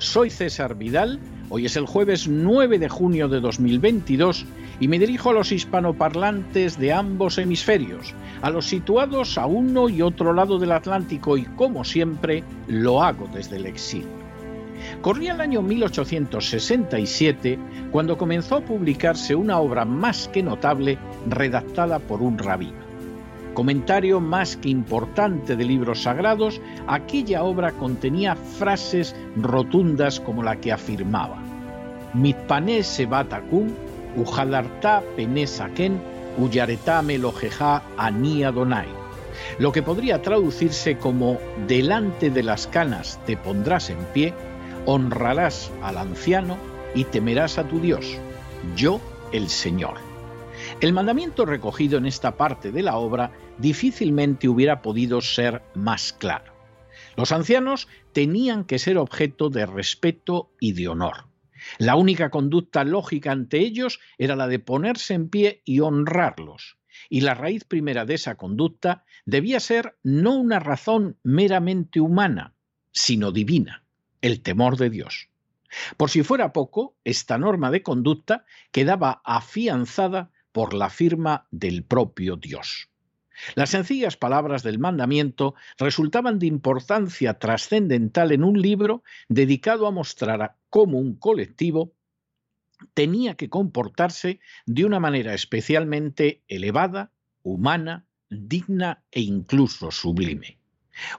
Soy César Vidal, hoy es el jueves 9 de junio de 2022 y me dirijo a los hispanoparlantes de ambos hemisferios, a los situados a uno y otro lado del Atlántico y como siempre lo hago desde el exilio. Corría el año 1867 cuando comenzó a publicarse una obra más que notable redactada por un rabino. Comentario más que importante de libros sagrados, aquella obra contenía frases rotundas como la que afirmaba: Mitpané sebatakum ujadarta penesaken Uyaretame lojeja ani Adonai, lo que podría traducirse como delante de las canas te pondrás en pie, honrarás al anciano y temerás a tu Dios, yo el Señor. El mandamiento recogido en esta parte de la obra difícilmente hubiera podido ser más claro. Los ancianos tenían que ser objeto de respeto y de honor. La única conducta lógica ante ellos era la de ponerse en pie y honrarlos. Y la raíz primera de esa conducta debía ser no una razón meramente humana, sino divina, el temor de Dios. Por si fuera poco, esta norma de conducta quedaba afianzada por la firma del propio Dios. Las sencillas palabras del mandamiento resultaban de importancia trascendental en un libro dedicado a mostrar cómo un colectivo tenía que comportarse de una manera especialmente elevada, humana, digna e incluso sublime.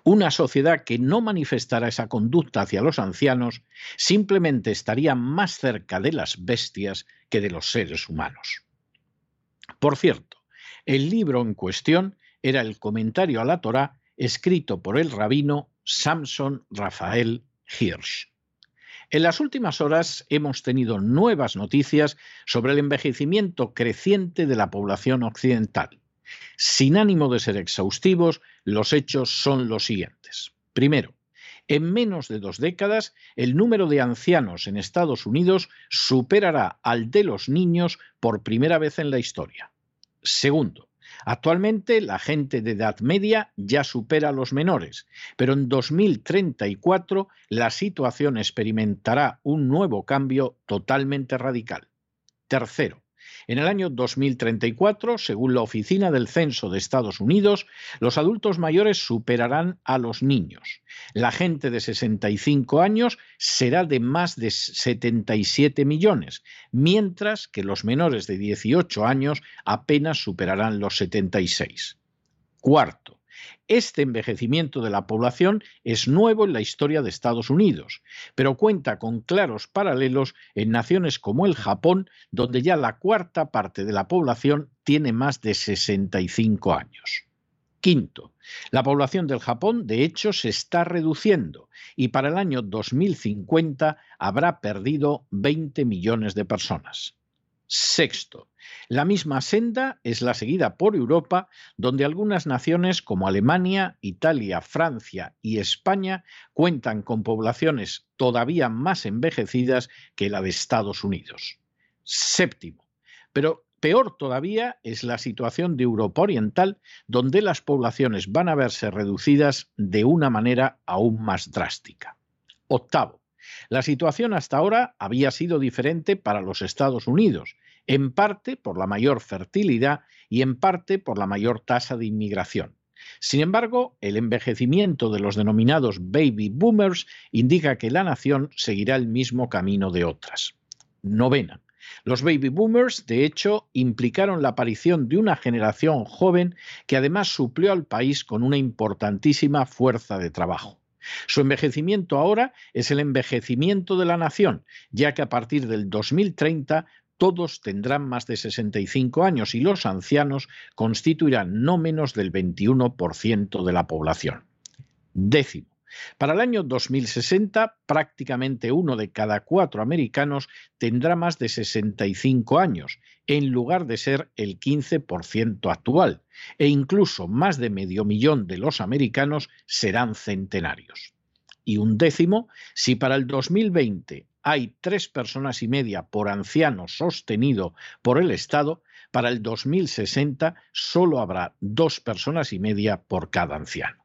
Una sociedad que no manifestara esa conducta hacia los ancianos simplemente estaría más cerca de las bestias que de los seres humanos. Por cierto, el libro en cuestión era el comentario a la Torá escrito por el rabino Samson Rafael Hirsch. En las últimas horas hemos tenido nuevas noticias sobre el envejecimiento creciente de la población occidental. Sin ánimo de ser exhaustivos, los hechos son los siguientes. Primero, en menos de dos décadas, el número de ancianos en Estados Unidos superará al de los niños por primera vez en la historia. Segundo, Actualmente la gente de edad media ya supera a los menores, pero en 2034 la situación experimentará un nuevo cambio totalmente radical. Tercero, en el año 2034, según la Oficina del Censo de Estados Unidos, los adultos mayores superarán a los niños. La gente de 65 años será de más de 77 millones, mientras que los menores de 18 años apenas superarán los 76. Cuarto, este envejecimiento de la población es nuevo en la historia de Estados Unidos, pero cuenta con claros paralelos en naciones como el Japón, donde ya la cuarta parte de la población tiene más de 65 años. Quinto, la población del Japón de hecho se está reduciendo y para el año 2050 habrá perdido 20 millones de personas. Sexto, la misma senda es la seguida por Europa, donde algunas naciones como Alemania, Italia, Francia y España cuentan con poblaciones todavía más envejecidas que la de Estados Unidos. Séptimo, pero peor todavía es la situación de Europa Oriental, donde las poblaciones van a verse reducidas de una manera aún más drástica. Octavo, la situación hasta ahora había sido diferente para los Estados Unidos, en parte por la mayor fertilidad y en parte por la mayor tasa de inmigración. Sin embargo, el envejecimiento de los denominados baby boomers indica que la nación seguirá el mismo camino de otras. Novena. Los baby boomers, de hecho, implicaron la aparición de una generación joven que además suplió al país con una importantísima fuerza de trabajo. Su envejecimiento ahora es el envejecimiento de la nación, ya que a partir del 2030 todos tendrán más de 65 años y los ancianos constituirán no menos del 21% de la población. Décimo. Para el año 2060, prácticamente uno de cada cuatro americanos tendrá más de 65 años, en lugar de ser el 15% actual, e incluso más de medio millón de los americanos serán centenarios. Y un décimo, si para el 2020 hay tres personas y media por anciano sostenido por el Estado, para el 2060 solo habrá dos personas y media por cada anciano.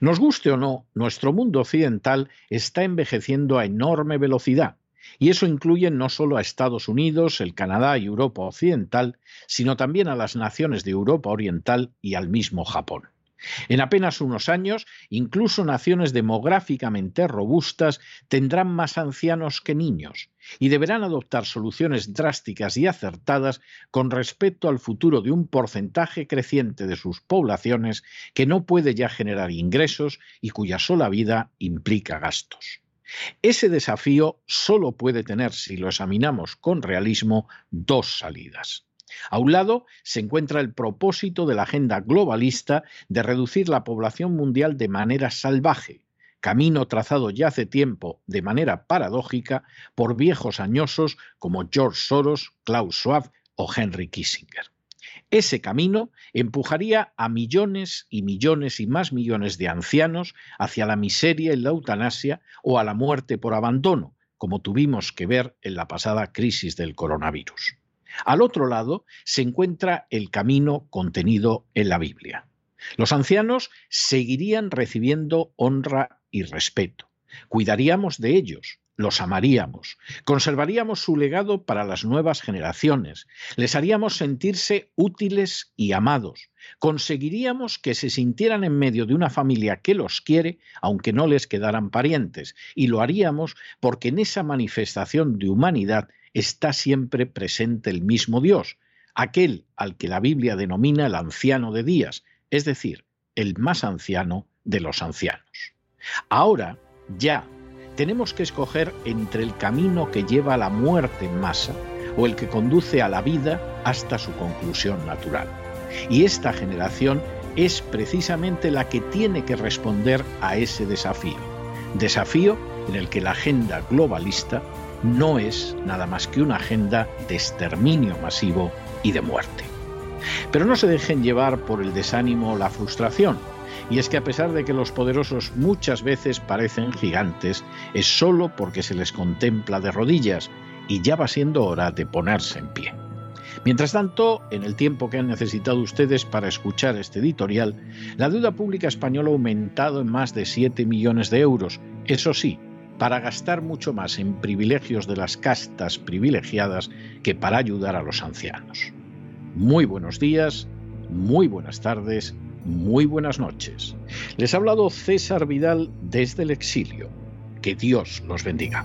Nos guste o no, nuestro mundo occidental está envejeciendo a enorme velocidad, y eso incluye no solo a Estados Unidos, el Canadá y Europa Occidental, sino también a las naciones de Europa Oriental y al mismo Japón. En apenas unos años, incluso naciones demográficamente robustas tendrán más ancianos que niños y deberán adoptar soluciones drásticas y acertadas con respecto al futuro de un porcentaje creciente de sus poblaciones que no puede ya generar ingresos y cuya sola vida implica gastos. Ese desafío solo puede tener, si lo examinamos con realismo, dos salidas. A un lado se encuentra el propósito de la agenda globalista de reducir la población mundial de manera salvaje, camino trazado ya hace tiempo de manera paradójica por viejos añosos como George Soros, Klaus Schwab o Henry Kissinger. Ese camino empujaría a millones y millones y más millones de ancianos hacia la miseria y la eutanasia o a la muerte por abandono, como tuvimos que ver en la pasada crisis del coronavirus. Al otro lado se encuentra el camino contenido en la Biblia. Los ancianos seguirían recibiendo honra y respeto. Cuidaríamos de ellos, los amaríamos, conservaríamos su legado para las nuevas generaciones, les haríamos sentirse útiles y amados, conseguiríamos que se sintieran en medio de una familia que los quiere, aunque no les quedaran parientes, y lo haríamos porque en esa manifestación de humanidad está siempre presente el mismo Dios, aquel al que la Biblia denomina el anciano de días, es decir, el más anciano de los ancianos. Ahora, ya, tenemos que escoger entre el camino que lleva a la muerte en masa o el que conduce a la vida hasta su conclusión natural. Y esta generación es precisamente la que tiene que responder a ese desafío. Desafío en el que la agenda globalista no es nada más que una agenda de exterminio masivo y de muerte. Pero no se dejen llevar por el desánimo o la frustración. Y es que a pesar de que los poderosos muchas veces parecen gigantes, es solo porque se les contempla de rodillas y ya va siendo hora de ponerse en pie. Mientras tanto, en el tiempo que han necesitado ustedes para escuchar este editorial, la deuda pública española ha aumentado en más de 7 millones de euros, eso sí, para gastar mucho más en privilegios de las castas privilegiadas que para ayudar a los ancianos. Muy buenos días, muy buenas tardes muy buenas noches. Les ha hablado César Vidal desde el exilio. Que Dios los bendiga.